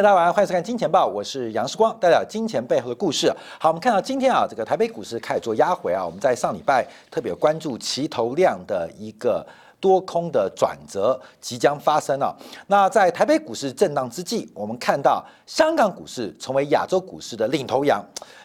大家晚上，欢迎收看《金钱报》，我是杨世光，带来金钱背后的故事。好，我们看到今天啊，这个台北股市开始做压回啊，我们在上礼拜特别关注齐头量的一个多空的转折即将发生了。那在台北股市震荡之际，我们看到香港股市成为亚洲股市的领头羊。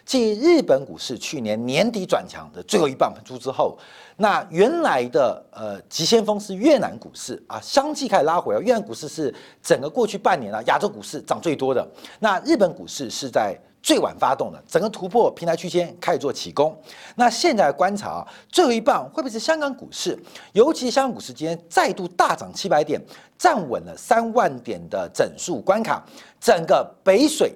继日本股市去年年底转强的最后一棒喷出之后，那原来的呃急先锋是越南股市啊，相继开始拉回啊。越南股市是整个过去半年啊亚洲股市涨最多的，那日本股市是在最晚发动的，整个突破平台区间开始做起攻。那现在观察啊，最后一棒会不会是香港股市？尤其香港股市今天再度大涨七百点，站稳了三万点的整数关卡，整个北水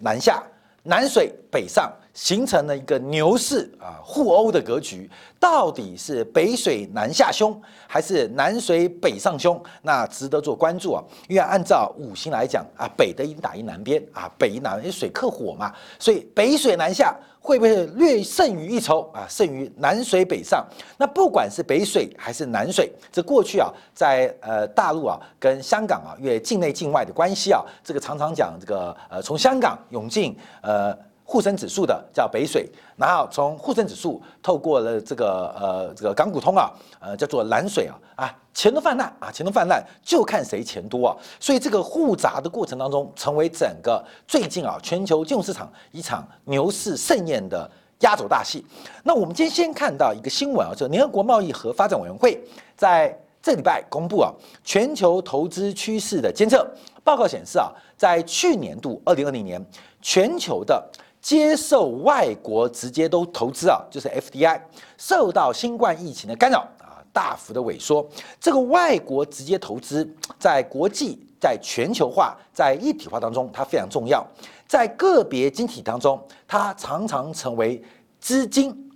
南下。南水北上，形成了一个牛市啊互殴的格局。到底是北水南下凶，还是南水北上凶？那值得做关注啊。因为按照五行来讲啊，北的一打一南边啊，北一南因为水克火嘛，所以北水南下会不会略胜于一筹啊？胜于南水北上。那不管是北水还是南水，这过去啊，在呃大陆啊跟香港啊，因为境内境外的关系啊，这个常常讲这个呃从香港涌进呃。沪深指数的叫北水，然后从沪深指数透过了这个呃这个港股通啊，呃叫做南水啊啊钱都泛滥啊钱都泛滥，就看谁钱多啊，所以这个互砸的过程当中，成为整个最近啊全球金融市场一场牛市盛宴的压轴大戏。那我们今天先看到一个新闻啊，就联合国贸易和发展委员会在这礼拜公布啊全球投资趋势的监测报告显示啊，在去年度二零二零年全球的接受外国直接都投资啊，就是 FDI 受到新冠疫情的干扰啊，大幅的萎缩。这个外国直接投资在国际、在全球化、在一体化当中，它非常重要。在个别经济体当中，它常常成为资金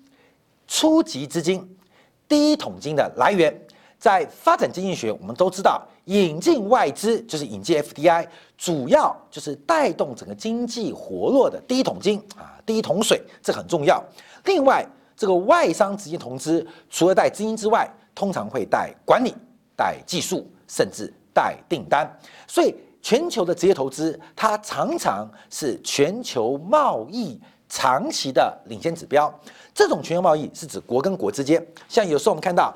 初级资金第一桶金的来源。在发展经济学，我们都知道。引进外资就是引进 FDI，主要就是带动整个经济活络的第一桶金啊，第一桶水，这很重要。另外，这个外商直接投资，除了带资金之外，通常会带管理、带技术，甚至带订单。所以，全球的直接投资，它常常是全球贸易长期的领先指标。这种全球贸易是指国跟国之间，像有时候我们看到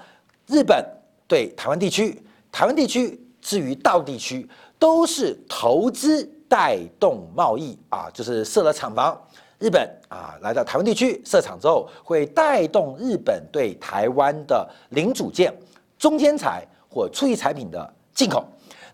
日本对台湾地区。台湾地区至于大陆地区，都是投资带动贸易啊，就是设了厂房，日本啊来到台湾地区设厂之后，会带动日本对台湾的零组件、中间材或初级产品的进口。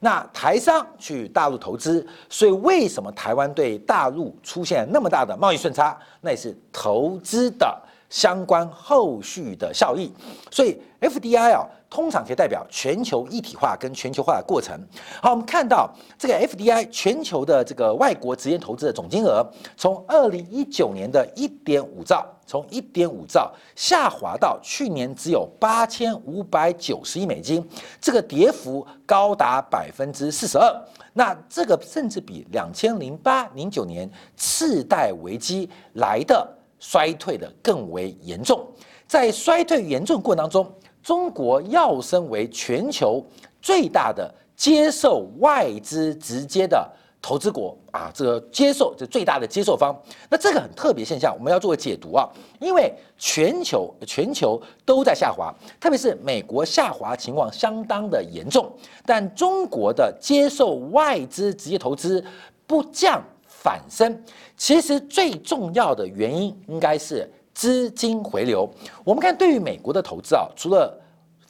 那台商去大陆投资，所以为什么台湾对大陆出现那么大的贸易顺差？那也是投资的相关后续的效益。所以 FDI 啊。通常可以代表全球一体化跟全球化的过程。好，我们看到这个 FDI 全球的这个外国直接投资的总金额，从二零一九年的一点五兆，从一点五兆下滑到去年只有八千五百九十亿美金，这个跌幅高达百分之四十二。那这个甚至比两千零八零九年次贷危机来的衰退的更为严重。在衰退严重过程当中。中国要升为全球最大的接受外资直接的投资国啊，这个接受这最大的接受方，那这个很特别现象，我们要做个解读啊，因为全球全球都在下滑，特别是美国下滑情况相当的严重，但中国的接受外资直接投资不降反升，其实最重要的原因应该是。资金回流，我们看对于美国的投资啊，除了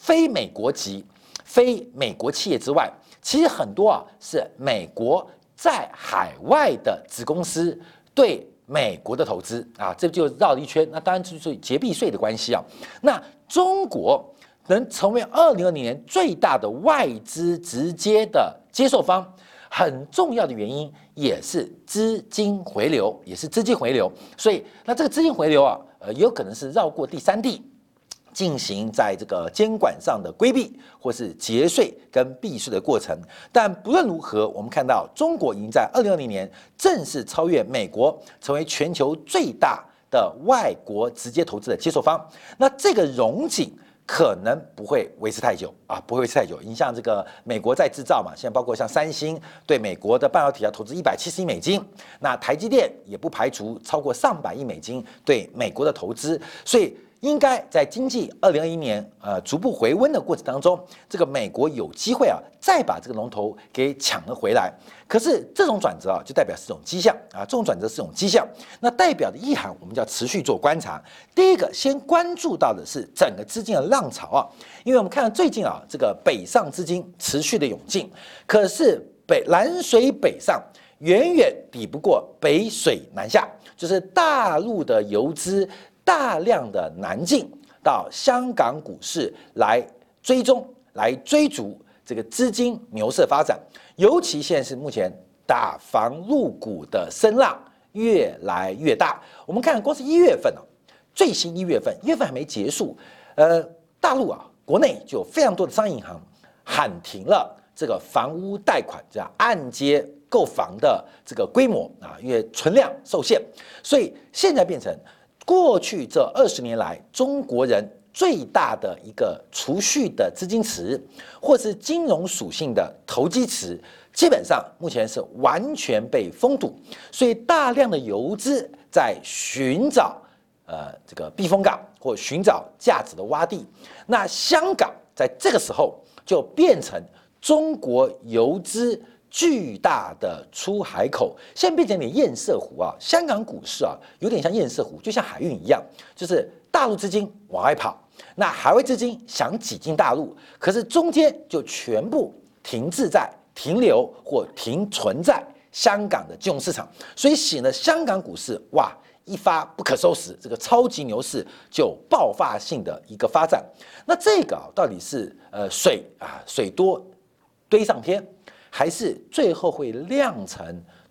非美国籍、非美国企业之外，其实很多啊是美国在海外的子公司对美国的投资啊，这就绕了一圈。那当然就是结币税的关系啊。那中国能成为二零二零年最大的外资直接的接受方，很重要的原因也是资金回流，也是资金回流。所以，那这个资金回流啊。呃，有可能是绕过第三地，进行在这个监管上的规避，或是节税跟避税的过程。但不论如何，我们看到中国已经在二零二零年正式超越美国，成为全球最大的外国直接投资的接受方。那这个荣景可能不会维持太久啊，不会维持太久。你像这个美国在制造嘛，现在包括像三星对美国的半导体要投资一百七十亿美金，那台积电也不排除超过上百亿美金对美国的投资，所以。应该在经济二零二一年呃逐步回温的过程当中，这个美国有机会啊再把这个龙头给抢了回来。可是这种转折啊，就代表是一种迹象啊，这种转折是一种迹象。那代表的意涵，我们就要持续做观察。第一个，先关注到的是整个资金的浪潮啊，因为我们看到最近啊，这个北上资金持续的涌进，可是北南水北上远远比不过北水南下，就是大陆的游资。大量的南进到香港股市来追踪、来追逐这个资金牛市发展，尤其现在是目前打房入股的声浪越来越大。我们看，光是一月份啊，最新一月份，一月份还没结束，呃，大陆啊，国内就有非常多的商业银行喊停了这个房屋贷款这样按揭购房的这个规模啊，因为存量受限，所以现在变成。过去这二十年来，中国人最大的一个储蓄的资金池，或是金融属性的投机池，基本上目前是完全被封堵，所以大量的游资在寻找呃这个避风港或寻找价值的洼地。那香港在这个时候就变成中国游资。巨大的出海口，现在变成你堰塞湖啊！香港股市啊，有点像堰塞湖，就像海运一样，就是大陆资金往外跑，那海外资金想挤进大陆，可是中间就全部停滞在、停留或停存在香港的金融市场，所以使得香港股市哇一发不可收拾，这个超级牛市就爆发性的一个发展。那这个啊到底是呃水啊水多堆上天？还是最后会酿成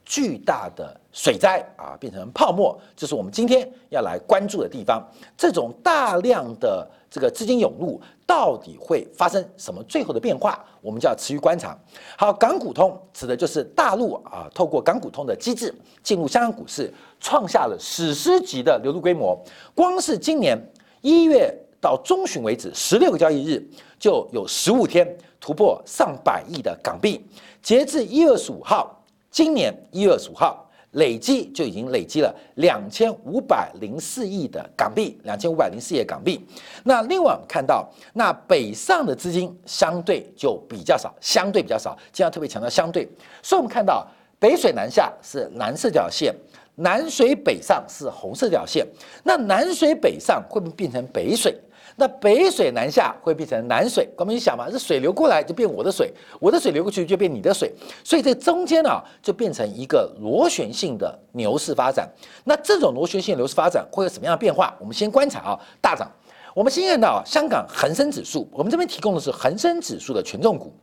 巨大的水灾啊，变成泡沫，这是我们今天要来关注的地方。这种大量的这个资金涌入，到底会发生什么最后的变化？我们就要持续观察。好，港股通指的就是大陆啊，透过港股通的机制进入香港股市，创下了史诗级的流入规模。光是今年一月到中旬为止，十六个交易日就有十五天突破上百亿的港币。截至一月二十五号，今年一月二十五号累计就已经累积了两千五百零四亿的港币，两千五百零四亿港币。那另外我们看到，那北上的资金相对就比较少，相对比较少，经常特别强调相对。所以我们看到北水南下是蓝色这条线，南水北上是红色这条线。那南水北上会不会变成北水？那北水南下会变成南水，我们一想嘛，这水流过来就变我的水，我的水流过去就变你的水，所以这中间呢就变成一个螺旋性的牛市发展。那这种螺旋性牛市发展会有什么样的变化？我们先观察啊，大涨。我们先看到香港恒生指数，我们这边提供的是恒生指数的权重股，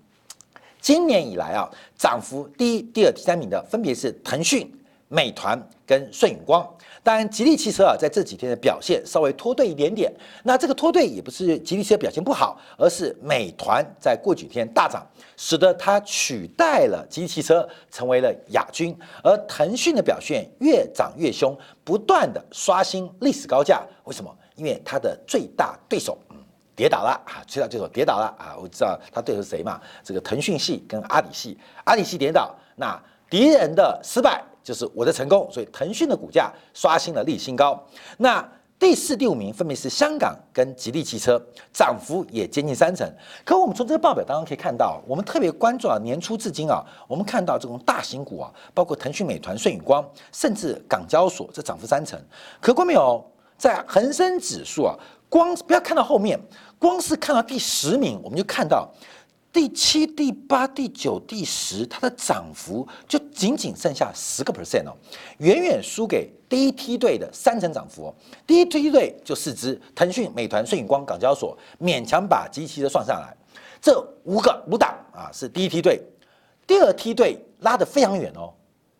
今年以来啊，涨幅第一、第二、第三名的分别是腾讯、美团跟顺影光。当然，吉利汽车啊，在这几天的表现稍微拖队一点点。那这个拖队也不是吉利汽车表现不好，而是美团在过几天大涨，使得它取代了吉利汽车，成为了亚军。而腾讯的表现越涨越凶，不断的刷新历史高价。为什么？因为它的最大对手嗯跌倒了啊，最大对手跌倒了啊。我知道他对手是谁嘛？这个腾讯系跟阿里系，阿里系跌倒，那敌人的失败。就是我的成功，所以腾讯的股价刷新了历史新高。那第四、第五名分别是香港跟吉利汽车，涨幅也接近三成。可我们从这个报表当中可以看到，我们特别关注啊，年初至今啊，我们看到这种大型股啊，包括腾讯、美团、顺宇光，甚至港交所，这涨幅三成。可观没有？在恒生指数啊，光不要看到后面，光是看到第十名，我们就看到。第七、第八、第九、第十，它的涨幅就仅仅剩下十个 percent 哦，远远输给第一梯队的三成涨幅哦。第一梯队就四只：腾讯、美团、顺影光、港交所，勉强把机器都算上来。这五个五档啊是第一梯队，第二梯队拉得非常远哦。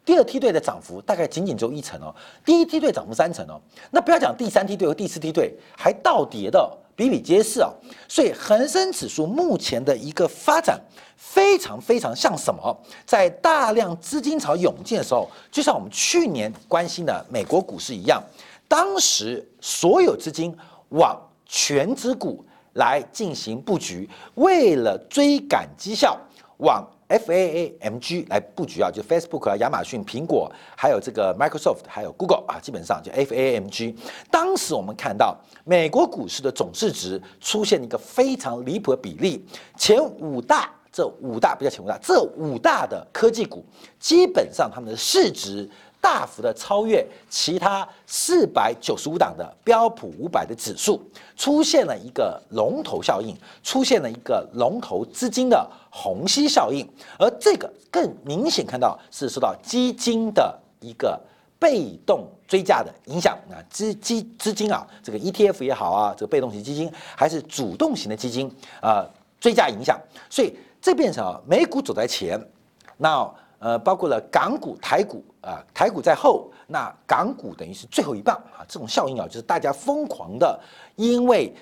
第二梯队的涨幅大概仅仅只有一成哦，第一梯队涨幅三成哦。那不要讲第三梯队和第四梯队还倒跌的。比比皆是啊，所以恒生指数目前的一个发展非常非常像什么？在大量资金潮涌进的时候，就像我们去年关心的美国股市一样，当时所有资金往全指股来进行布局，为了追赶绩效，往 FAAMG 来布局啊，就 Facebook 啊、亚马逊、苹果，还有这个 Microsoft，还有 Google 啊，基本上就 FAAMG。当时我们看到美国股市的总市值出现一个非常离谱的比例，前五大这五大不叫前五大，这五大的科技股基本上他们的市值。大幅的超越其他四百九十五档的标普五百的指数，出现了一个龙头效应，出现了一个龙头资金的虹吸效应，而这个更明显看到是受到基金的一个被动追加的影响啊，资基资金啊，这个 ETF 也好啊，这个被动型基金还是主动型的基金啊，追加影响，所以这变成啊，美股走在前，那。呃，包括了港股、台股啊，台股在后，那港股等于是最后一棒啊。这种效应啊，就是大家疯狂的，因为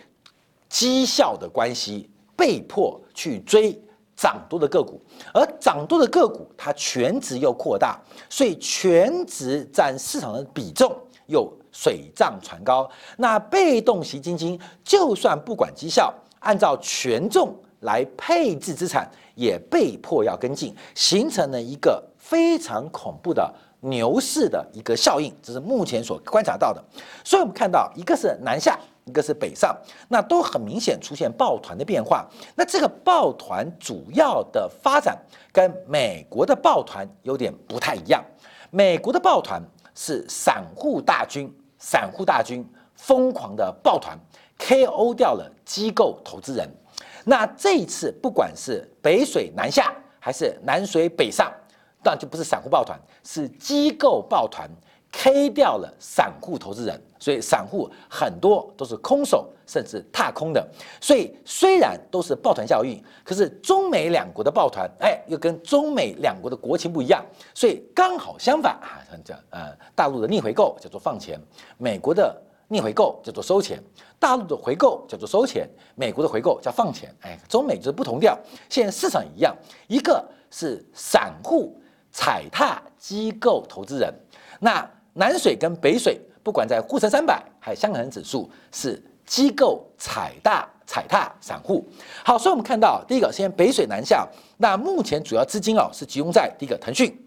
绩效的关系，被迫去追涨多的个股，而涨多的个股它全值又扩大，所以全值占市场的比重又水涨船高。那被动型基金就算不管绩效，按照权重来配置资产。也被迫要跟进，形成了一个非常恐怖的牛市的一个效应，这是目前所观察到的。所以，我们看到一个是南下，一个是北上，那都很明显出现抱团的变化。那这个抱团主要的发展跟美国的抱团有点不太一样。美国的抱团是散户大军，散户大军疯狂的抱团，KO 掉了机构投资人。那这一次，不管是北水南下还是南水北上，当然就不是散户抱团，是机构抱团，K 掉了散户投资人，所以散户很多都是空手，甚至踏空的。所以虽然都是抱团效应，可是中美两国的抱团，哎，又跟中美两国的国情不一样，所以刚好相反啊，这样呃，大陆的逆回购叫做放钱，美国的。逆回购叫做收钱，大陆的回购叫做收钱，美国的回购叫放钱。哎，中美就是不同调。现在市场一样，一个是散户踩踏机构投资人，那南水跟北水，不管在沪深三百还是香港指数，是机构踩大踩踏散户。好，所以我们看到第一个，先北水南下，那目前主要资金啊是集中在第一个腾讯、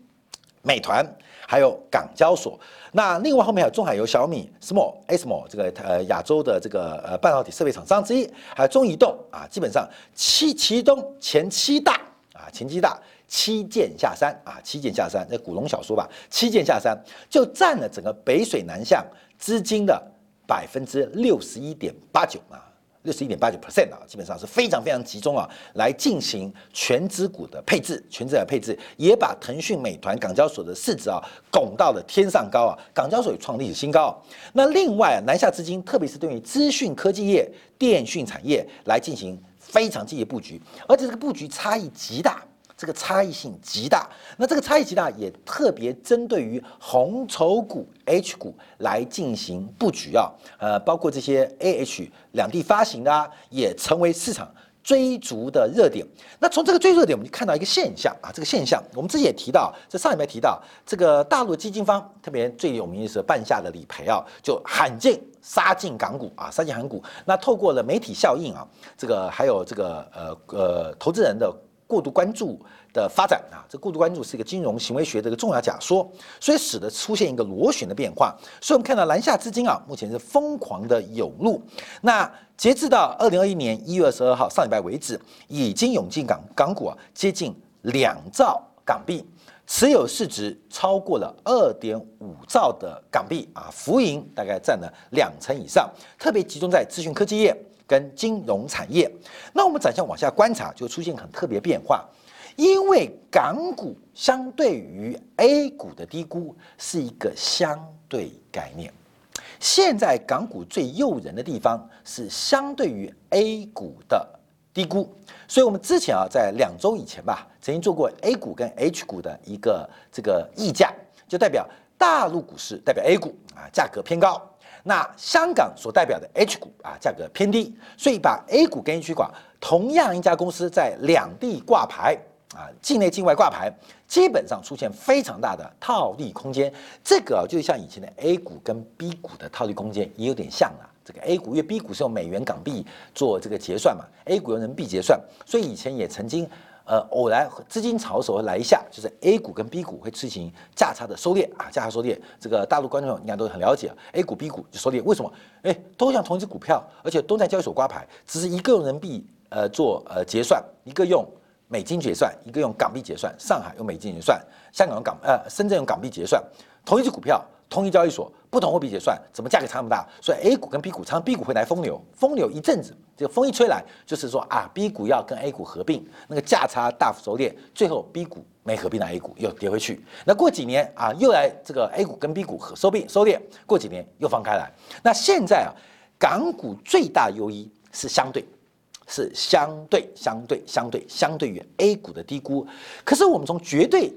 美团。还有港交所，那另外后面还有中海油、小米、Small、Small 这个呃亚洲的这个呃半导体设备厂商之一，还有中移动啊，基本上七其中前七大啊前七大七剑下山啊七剑下山，那古龙小说吧，七剑下山就占了整个北水南向资金的百分之六十一点八九啊。六十一点八九 percent 啊，基本上是非常非常集中啊，来进行全资股的配置，全资的配置也把腾讯、美团、港交所的市值啊拱到了天上高啊，港交所也创历史新高。那另外啊南下资金，特别是对于资讯科技业、电讯产业来进行非常积极布局，而且这个布局差异极大。这个差异性极大，那这个差异极大也特别针对于红筹股、H 股来进行布局啊，呃，包括这些 AH 两地发行的啊，也成为市场追逐的热点。那从这个追热点，我们就看到一个现象啊，这个现象我们之前也提到，在上一面提到，这个大陆基金方特别最有名的是半夏的理赔啊，就罕见杀进港股啊，杀进港股。那透过了媒体效应啊，这个还有这个呃呃投资人的。过度关注的发展啊，这过度关注是一个金融行为学的一个重要假说，所以使得出现一个螺旋的变化。所以我们看到南下资金啊，目前是疯狂的涌入。那截至到二零二一年一月二十二号上礼拜为止，已经涌进港港股啊，接近两兆港币，持有市值超过了二点五兆的港币啊，浮盈大概占了两成以上，特别集中在资讯科技业。跟金融产业，那我们展向往下观察，就出现很特别变化，因为港股相对于 A 股的低估是一个相对概念。现在港股最诱人的地方是相对于 A 股的低估，所以我们之前啊，在两周以前吧，曾经做过 A 股跟 H 股的一个这个溢价，就代表大陆股市代表 A 股啊，价格偏高。那香港所代表的 H 股啊，价格偏低，所以把 A 股跟 H 股同样一家公司在两地挂牌啊，境内境外挂牌，基本上出现非常大的套利空间。这个啊就像以前的 A 股跟 B 股的套利空间也有点像了，这个 A 股，因为 B 股是用美元、港币做这个结算嘛，A 股用人民币结算，所以以前也曾经呃偶然资金潮的时候来一下，就是 A 股跟 B 股会进行价差的收敛啊，价差收敛，这个大陆观众应该都很了解，A 股、B 股就收敛，为什么？哎，都像同一只股票，而且都在交易所挂牌，只是一个用人民币呃做呃结算，一个用美金结算，一个用港币结算，上海用美金结算，香港用港呃深圳用港币结算，同一只股票。同一交易所，不同货币结算，怎么价格差那么大？所以 A 股跟 B 股，常常 B 股会来风流，风流一阵子，这个风一吹来，就是说啊，B 股要跟 A 股合并，那个价差大幅收敛，最后 B 股没合并的 A 股，又跌回去。那过几年啊，又来这个 A 股跟 B 股合收并收敛，过几年又放开来。那现在啊，港股最大优异是相对，是相对相对相对相对于 A 股的低估。可是我们从绝对。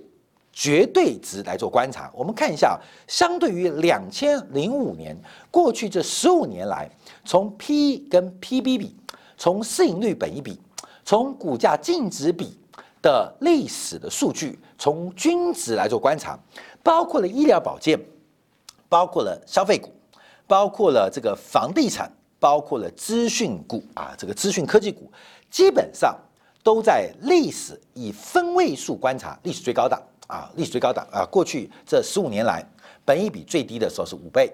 绝对值来做观察，我们看一下，相对于两千零五年过去这十五年来，从 P 跟 PB 比，从市盈率本一比，从股价净值比的历史的数据，从均值来做观察，包括了医疗保健，包括了消费股，包括了这个房地产，包括了资讯股啊，这个资讯科技股，基本上都在历史以分位数观察历史最高档。啊，历史最高档啊！过去这十五年来，本益比最低的时候是五倍，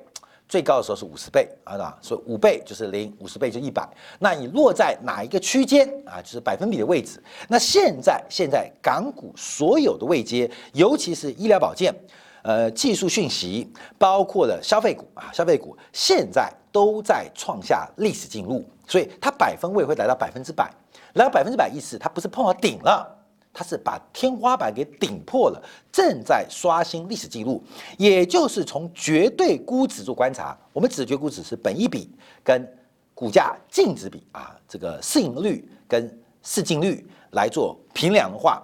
最高的时候是五十倍啊！所以五倍就是零，五十倍就一百。那你落在哪一个区间啊？就是百分比的位置。那现在现在港股所有的位阶，尤其是医疗保健、呃技术讯息，包括了消费股啊，消费股现在都在创下历史记录，所以它百分位会来到百分之百，来到百分之百意思，它不是碰到顶了。它是把天花板给顶破了，正在刷新历史记录。也就是从绝对估值做观察，我们指的绝对估值是本一比跟股价净值比啊，这个市盈率跟市净率来做平量的话，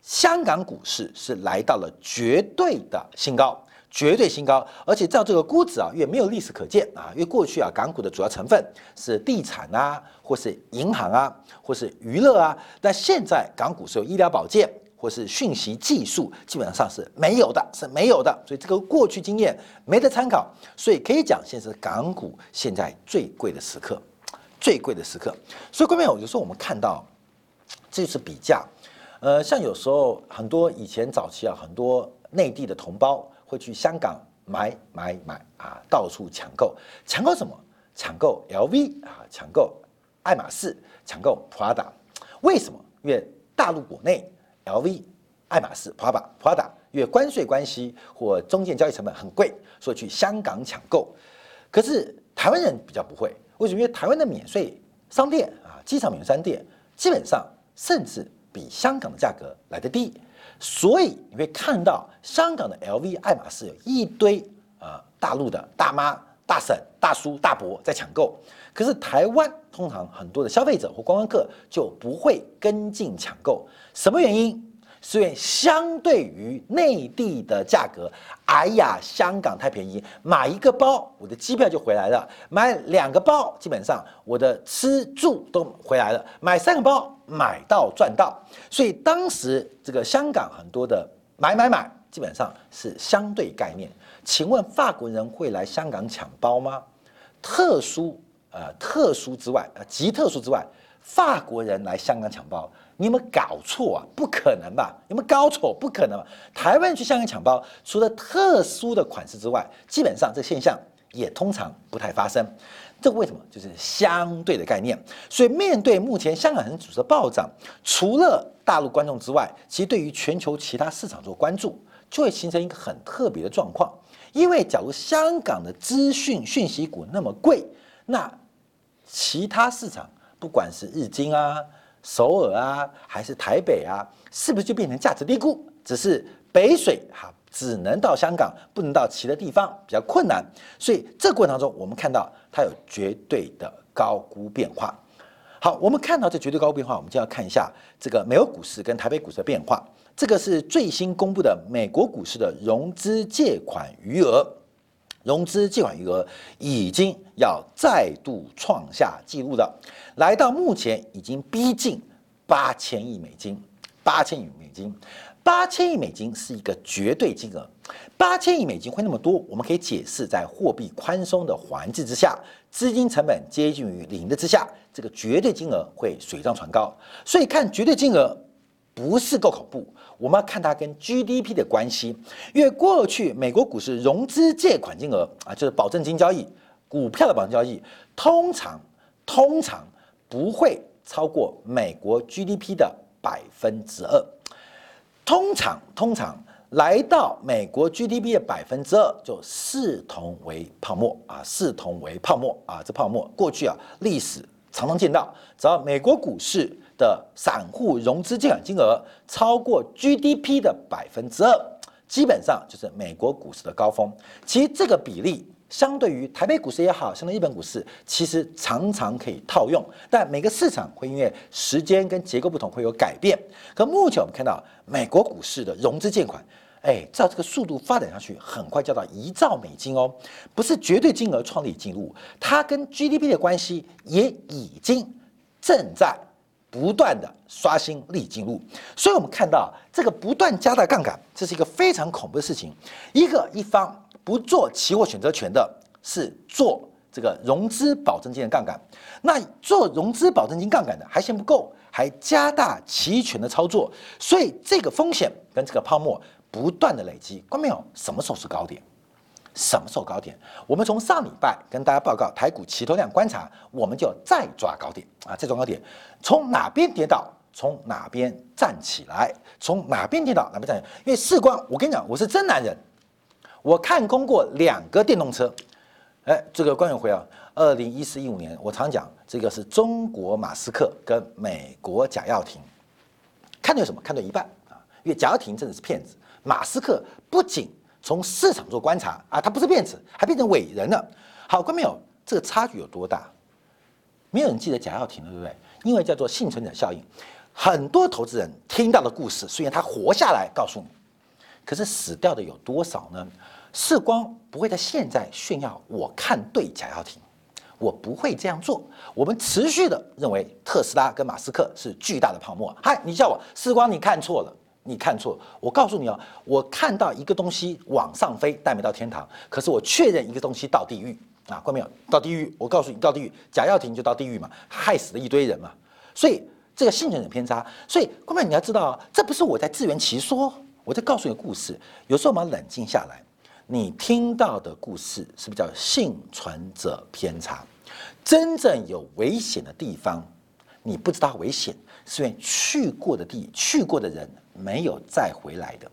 香港股市是来到了绝对的新高。绝对新高，而且照这个估值啊，也没有历史可见啊，因为过去啊，港股的主要成分是地产啊，或是银行啊，或是娱乐啊，但现在港股是有医疗保健或是讯息技术，基本上是没有的，是没有的，所以这个过去经验没得参考，所以可以讲，现在是港股现在最贵的时刻，最贵的时刻。所以各位朋友，有时候我们看到这是比价，呃，像有时候很多以前早期啊，很多内地的同胞。会去香港买买买啊，到处抢购，抢购什么？抢购 LV 啊，抢购爱马仕，抢购 Prada。为什么？因为大陆国内 LV、爱马仕、Prada、Prada，因为关税关系或中间交易成本很贵，所以去香港抢购。可是台湾人比较不会，为什么？因为台湾的免税商店啊，机场免税商店基本上甚至比香港的价格来得低。所以你会看到香港的 LV、爱马仕有一堆啊大陆的大妈、大婶、大叔、大伯在抢购，可是台湾通常很多的消费者或观光客就不会跟进抢购，什么原因？所以相对于内地的价格，哎呀，香港太便宜，买一个包我的机票就回来了，买两个包基本上我的吃住都回来了，买三个包买到赚到，所以当时这个香港很多的买买买基本上是相对概念。请问法国人会来香港抢包吗？特殊呃特殊之外呃极特殊之外，法国人来香港抢包。你有没有搞错啊？不可能吧？有没有搞错？不可能。台湾去香港抢包，除了特殊的款式之外，基本上这现象也通常不太发生。这为什么？就是相对的概念。所以面对目前香港人组织的暴涨，除了大陆观众之外，其实对于全球其他市场做关注，就会形成一个很特别的状况。因为假如香港的资讯讯息股那么贵，那其他市场不管是日经啊。首尔啊，还是台北啊，是不是就变成价值低估？只是北水哈，只能到香港，不能到其他地方，比较困难。所以这过程当中，我们看到它有绝对的高估变化。好，我们看到这绝对高估变化，我们就要看一下这个美国股市跟台北股市的变化。这个是最新公布的美国股市的融资借款余额，融资借款余额已经要再度创下纪录了。来到目前已经逼近八千亿美金，八千亿美金。八千亿美金是一个绝对金额，八千亿美金会那么多，我们可以解释在货币宽松的环境之下，资金成本接近于零的之下，这个绝对金额会水涨船高。所以看绝对金额不是够恐怖，我们要看它跟 GDP 的关系，因为过去美国股市融资借款金额啊，就是保证金交易，股票的保证交易，通常通常不会超过美国 GDP 的百分之二。通常，通常来到美国 GDP 的百分之二，就视同为泡沫啊，视同为泡沫啊。这泡沫过去啊，历史常常见到，只要美国股市的散户融资借款金额超过 GDP 的百分之二，基本上就是美国股市的高峰。其实这个比例。相对于台北股市也好，相对日本股市，其实常常可以套用，但每个市场会因为时间跟结构不同会有改变。可目前我们看到美国股市的融资借款，哎，照这个速度发展下去，很快就到一兆美金哦，不是绝对金额创立记录，它跟 GDP 的关系也已经正在不断的刷新历纪录。所以我们看到这个不断加大杠杆，这是一个非常恐怖的事情。一个一方。不做期货选择权的是做这个融资保证金的杠杆，那做融资保证金杠杆的还嫌不够，还加大期权的操作，所以这个风险跟这个泡沫不断的累积。关没有？什么时候是高点？什么时候高点？我们从上礼拜跟大家报告台股期头量观察，我们就再抓高点啊！再抓高点，从哪边跌倒，从哪边站起来，从哪边跌倒哪边站起来。因为事关，我跟你讲，我是真男人。我看空过两个电动车，哎，这个关永辉啊，二零一四一五年，我常讲这个是中国马斯克跟美国贾跃亭，看对什么？看对一半啊，因为贾跃亭真的是骗子，马斯克不仅从市场做观察啊，他不是骗子，还变成伟人了。好，关没有？这个差距有多大？没有人记得贾跃亭了，对不对？因为叫做幸存者效应，很多投资人听到的故事，虽然他活下来，告诉你。可是死掉的有多少呢？世光不会在现在炫耀我看对贾跃亭，我不会这样做。我们持续的认为特斯拉跟马斯克是巨大的泡沫。嗨，你叫我世光，你看错了，你看错。我告诉你哦，我看到一个东西往上飞，但没到天堂。可是我确认一个东西到地狱啊，关没有？到地狱，我告诉你到地狱，贾跃亭就到地狱嘛，害死了一堆人嘛。所以这个幸存者偏差。所以关妹你要知道，这不是我在自圆其说。我在告诉你故事，有时候我们要冷静下来，你听到的故事是不是叫幸存者偏差？真正有危险的地方，你不知道危险，是因为去过的地、去过的人没有再回来的，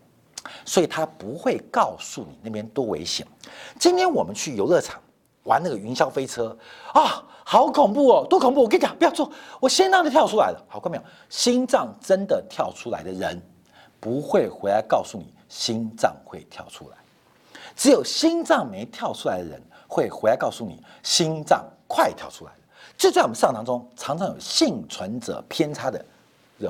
所以他不会告诉你那边多危险。今天我们去游乐场玩那个云霄飞车啊，好恐怖哦，多恐怖！我跟你讲，不要做，我心脏就跳出来了。好，看没有？心脏真的跳出来的人。不会回来告诉你心脏会跳出来，只有心脏没跳出来的人会回来告诉你心脏快跳出来了。这在我们上堂中常常有幸存者偏差的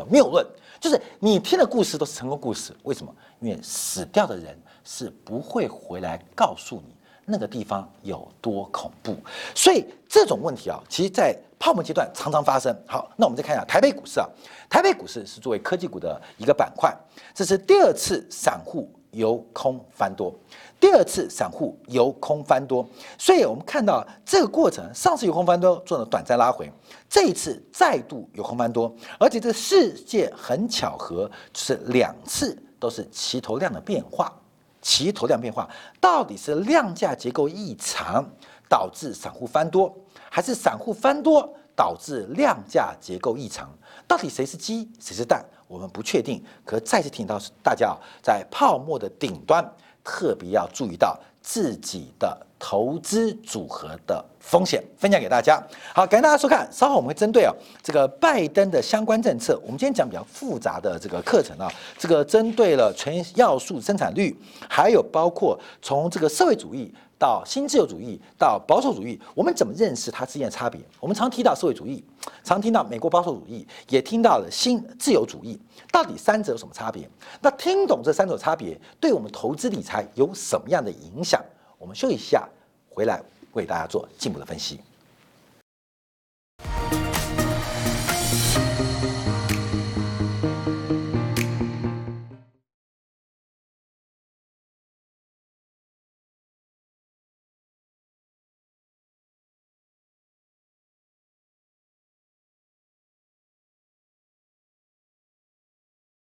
谬论，就是你听的故事都是成功故事，为什么？因为死掉的人是不会回来告诉你那个地方有多恐怖，所以这种问题啊，其实在。泡沫阶段常常发生。好，那我们再看一下台北股市啊。台北股市是作为科技股的一个板块，这是第二次散户由空翻多，第二次散户由空翻多。所以我们看到这个过程，上次由空翻多做了短暂拉回，这一次再度由空翻多，而且这世界很巧合，就是两次都是齐头量的变化。齐头量变化到底是量价结构异常导致散户翻多？还是散户翻多导致量价结构异常，到底谁是鸡谁是蛋，我们不确定。可再次提醒到大家啊在泡沫的顶端，特别要注意到自己的投资组合的风险，分享给大家。好，感谢大家收看，稍后我们会针对啊这个拜登的相关政策，我们今天讲比较复杂的这个课程啊，这个针对了全要素生产率，还有包括从这个社会主义。到新自由主义，到保守主义，我们怎么认识它之间的差别？我们常提到社会主义，常听到美国保守主义，也听到了新自由主义，到底三者有什么差别？那听懂这三种差别，对我们投资理财有什么样的影响？我们休息一下，回来为大家做进一步的分析。